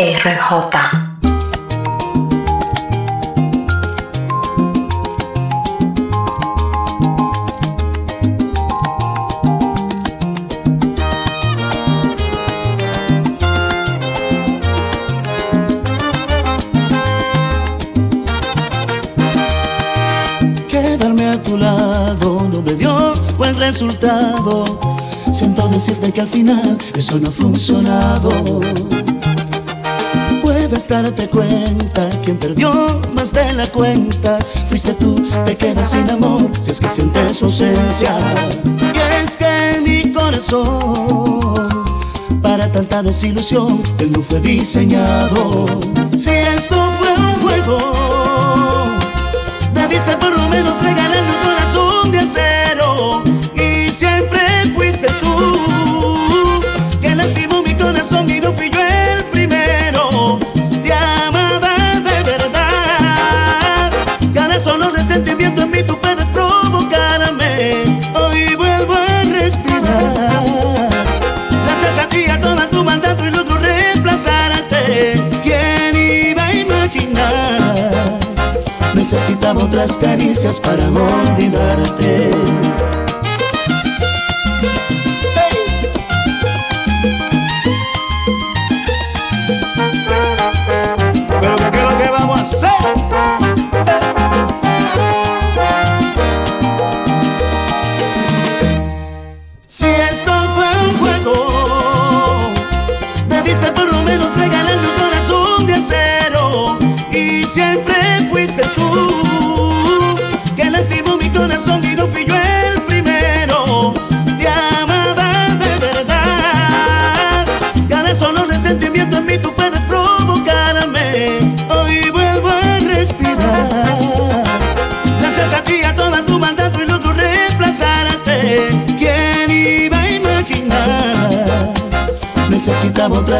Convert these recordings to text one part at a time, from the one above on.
RJ. resultado. Siento decirte que al final eso no ha funcionado debes darte cuenta Quien perdió más de la cuenta. Fuiste tú, te quedas sin amor Si es que sientes su ausencia. Y es que mi corazón Para tanta desilusión Él no fue diseñado. Si es Necesitaba otras caricias para olvidarte.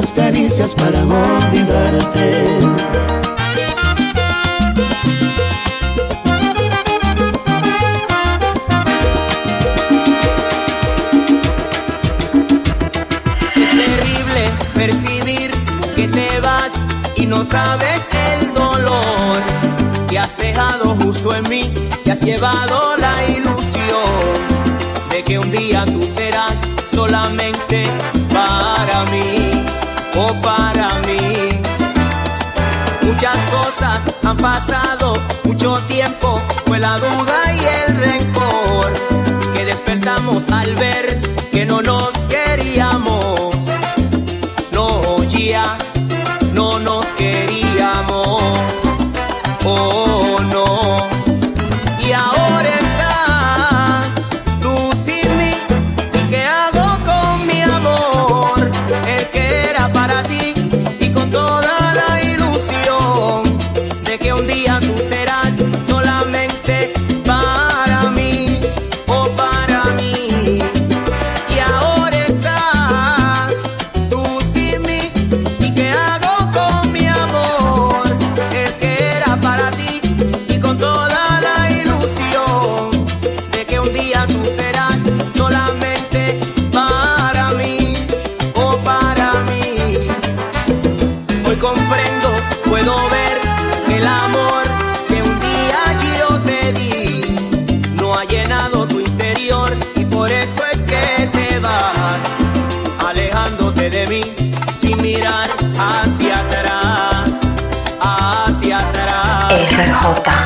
las caricias para olvidarte. Es terrible percibir que te vas y no sabes el dolor que has dejado justo en mí, que has llevado la ilusión de que un día tú serás solamente para mí o para mí. Muchas cosas han pasado, mucho tiempo, fue la duda y el rencor que despertamos al ver que no nos queríamos. No, ya. RJ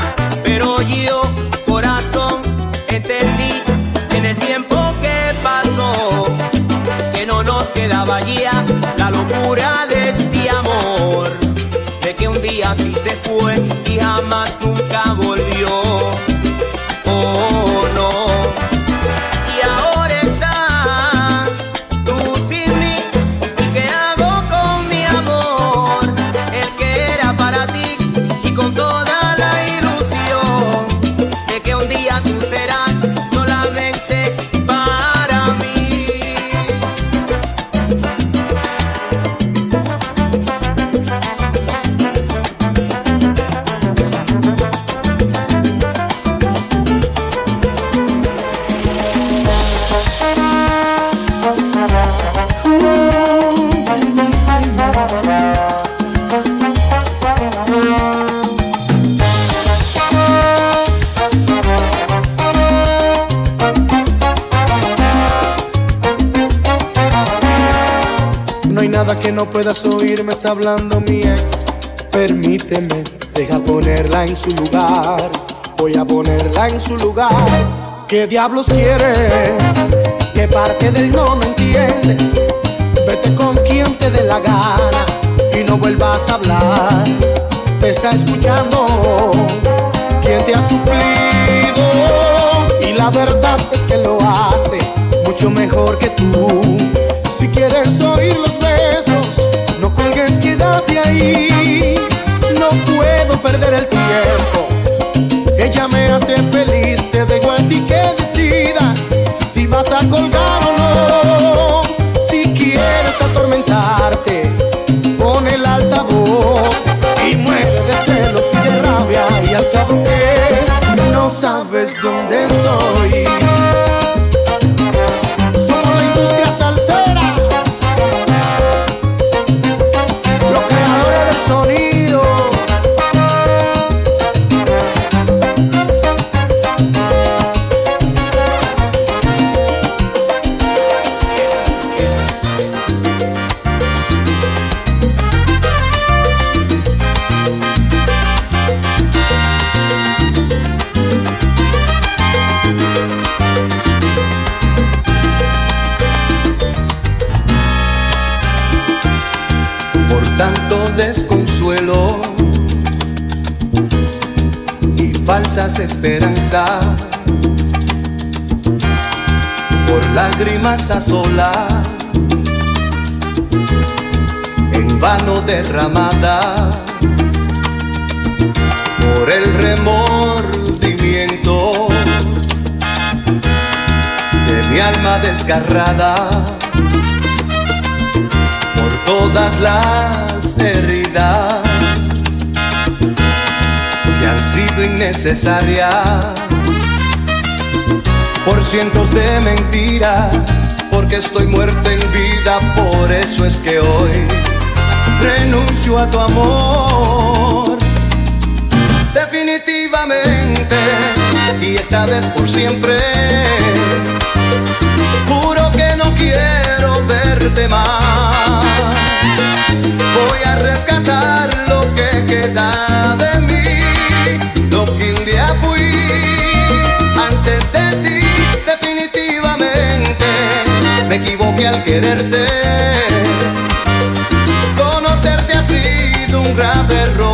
que no puedas oír me está hablando mi ex. Permíteme, deja ponerla en su lugar. Voy a ponerla en su lugar. ¿Qué diablos quieres? ¿Qué parte del no no entiendes? Vete con quien te dé la gana y no vuelvas a hablar. Te está escuchando quien te ha suplido y la verdad es que lo hace mucho mejor que tú. Si quieres oír los no cuelgues, quédate ahí. No puedo perder el tiempo. Ella me hace feliz, te dejo a ti que decidas si vas a colgar o no. Si quieres atormentarte, pon el altavoz y muere de celos y de rabia y al cabo que no sabes dónde estoy. Esperanzas. Por lágrimas a solas en vano derramadas. Por el remordimiento de mi alma desgarrada todas las heridas han sido innecesarias por cientos de mentiras, porque estoy muerto en vida, por eso es que hoy renuncio a tu amor. Definitivamente, y esta vez por siempre, juro que no quiero Voy a rescatar lo que queda de mí que un día fui antes de ti, definitivamente me equivoqué al quererte. Conocerte ha sido un grave error.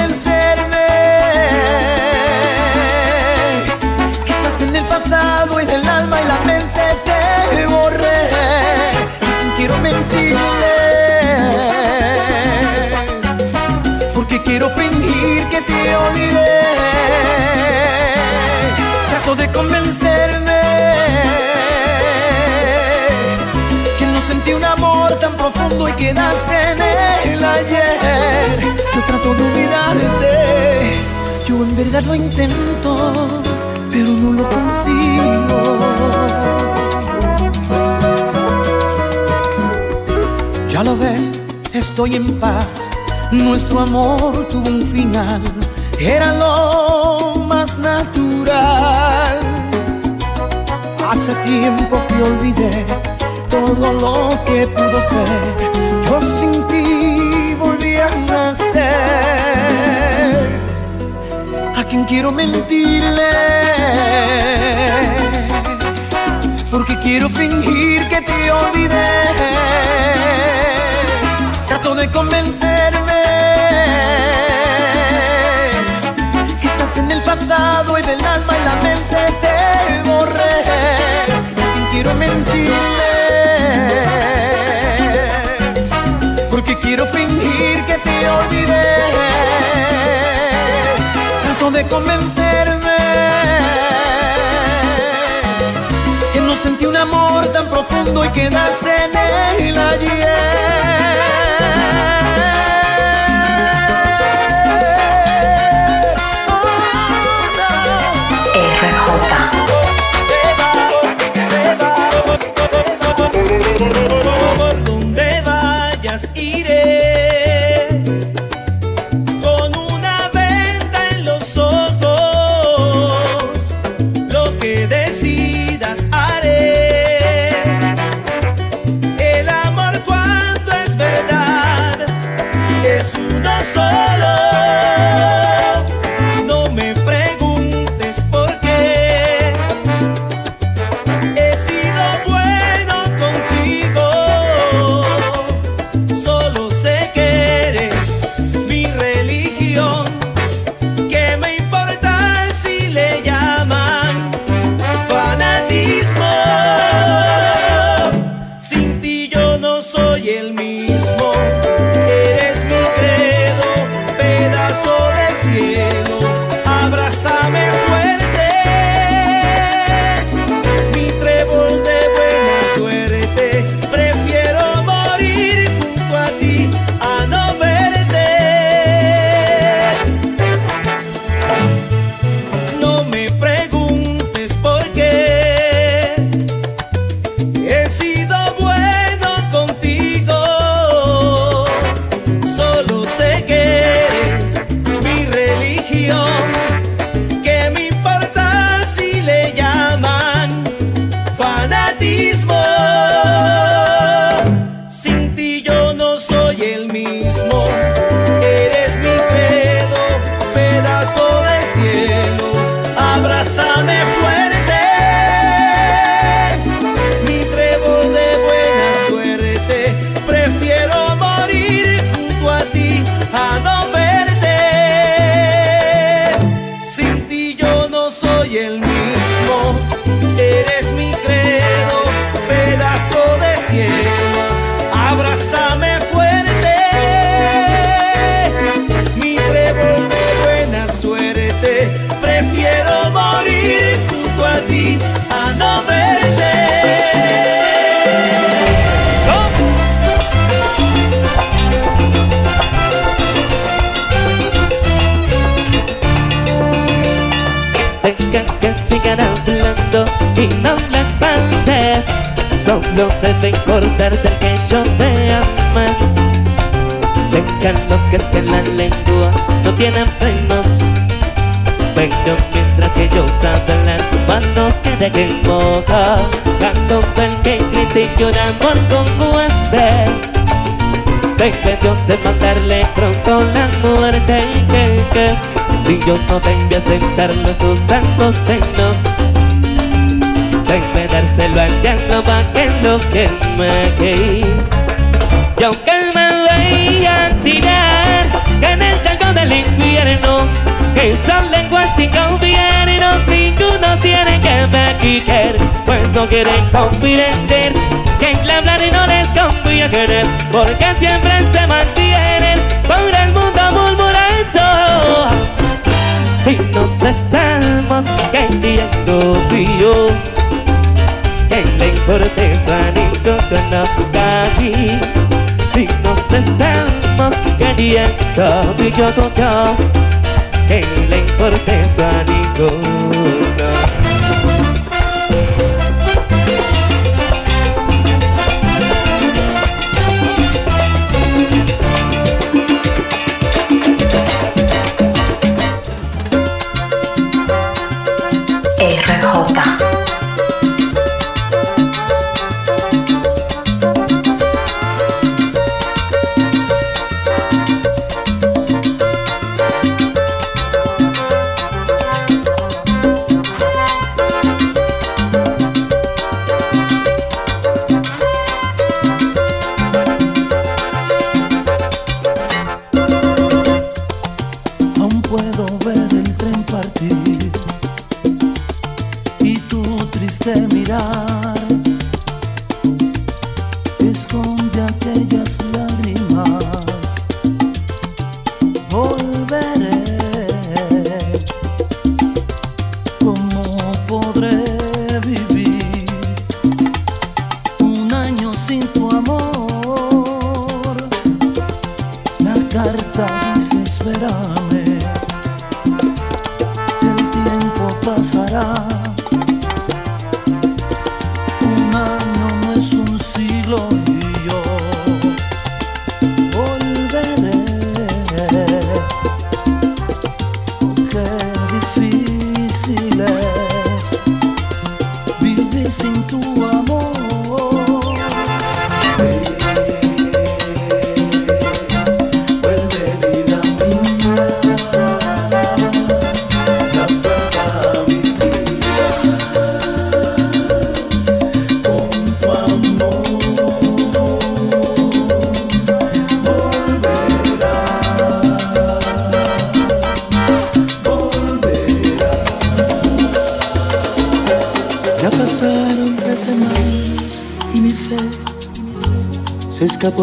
Trato de convencerme un amor tan profundo y quedaste en el ayer. Yo trato de olvidarte, yo en verdad lo intento, pero no lo consigo. Ya lo ves, estoy en paz, nuestro amor tuvo un final, era lo natural. Hace tiempo que olvidé todo lo que pudo ser. Yo sin ti volví a nacer. A quien quiero mentirle, porque quiero fingir que te olvidé. Trato de convencerme mundo y en el ayer. Cortarte el que yo te ame Déjalo que es que la lengua no tiene frenos Pero mientras que yo sé hablar Más nos queda que en boca. Canto el que y llora amor como este. Venga Dios de mandarle pronto la muerte y que, que. Dios no te envíe a sentarlo en su santo Venga dárselo al diablo pa' que lo queme Y aunque me vaya a tirar En el tango del infierno. Esas lenguas sin gobiernos Ninguno tiene que me Pues no quieren comprender Que el hablar no les confía querer Porque siempre se mantienen Por el mundo murmurando. Si nos estamos queriendo yo con no aquí Si nos estamos queriendo y yo con yo Que le importe su amigo no RJ.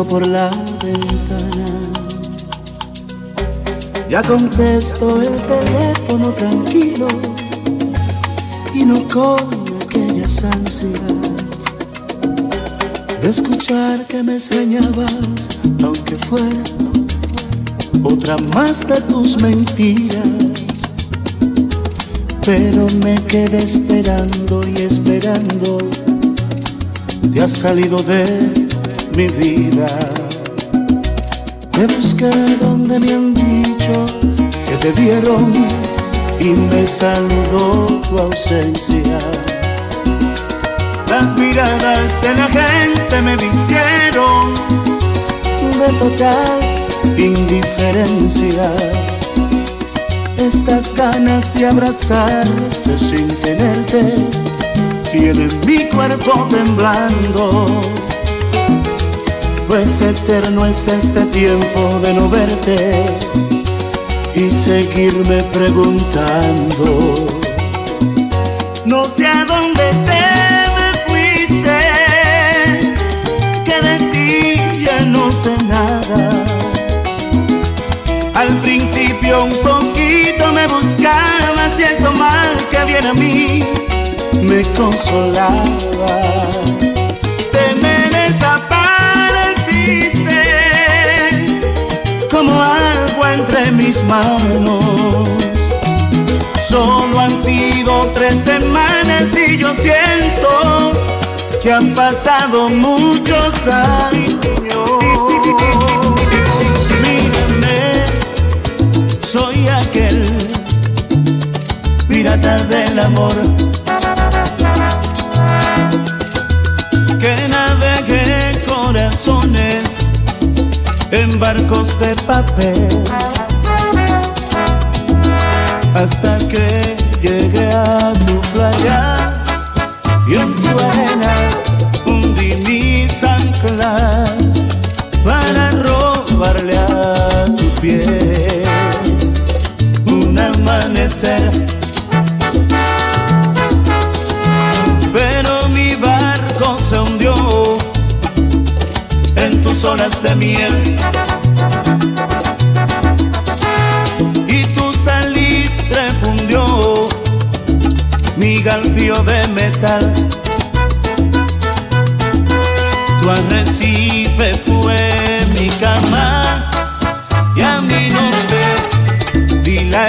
Por la ventana. Ya contesto el teléfono tranquilo y no con aquellas ansias de escuchar que me extrañabas, aunque fuera otra más de tus mentiras. Pero me quedé esperando y esperando, te has salido de mi vida. Te busqué donde me han dicho que te vieron y me saludó tu ausencia. Las miradas de la gente me vistieron de total indiferencia. Estas ganas de abrazarte sin tenerte tienen mi cuerpo temblando. Pues eterno es este tiempo de no verte y seguirme preguntando. No sé a dónde te me fuiste, que de ti ya no sé nada. Al principio un poquito me buscabas y eso mal que viene a mí me consolaba. Mis manos. Solo han sido tres semanas y yo siento que han pasado muchos años. Mírame, soy aquel pirata del amor que navegue corazones en barcos de papel hasta que llegue a tu playa galfío de metal. Tu arrecife fue mi cama y a mi norte di la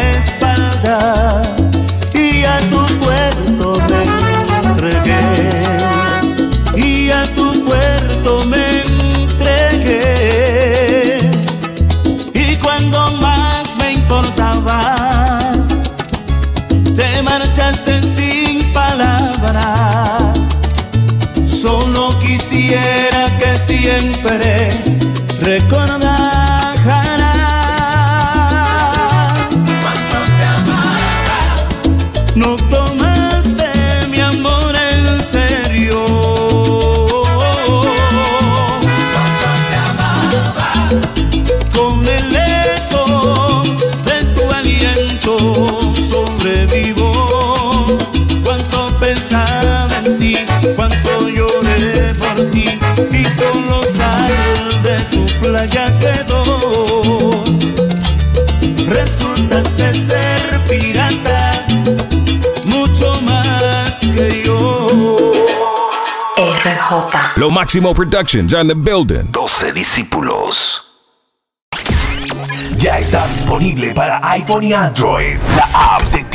RJ. Lo Máximo Productions on the building. 12 discípulos. Ya está disponible para iPhone y Android. La app de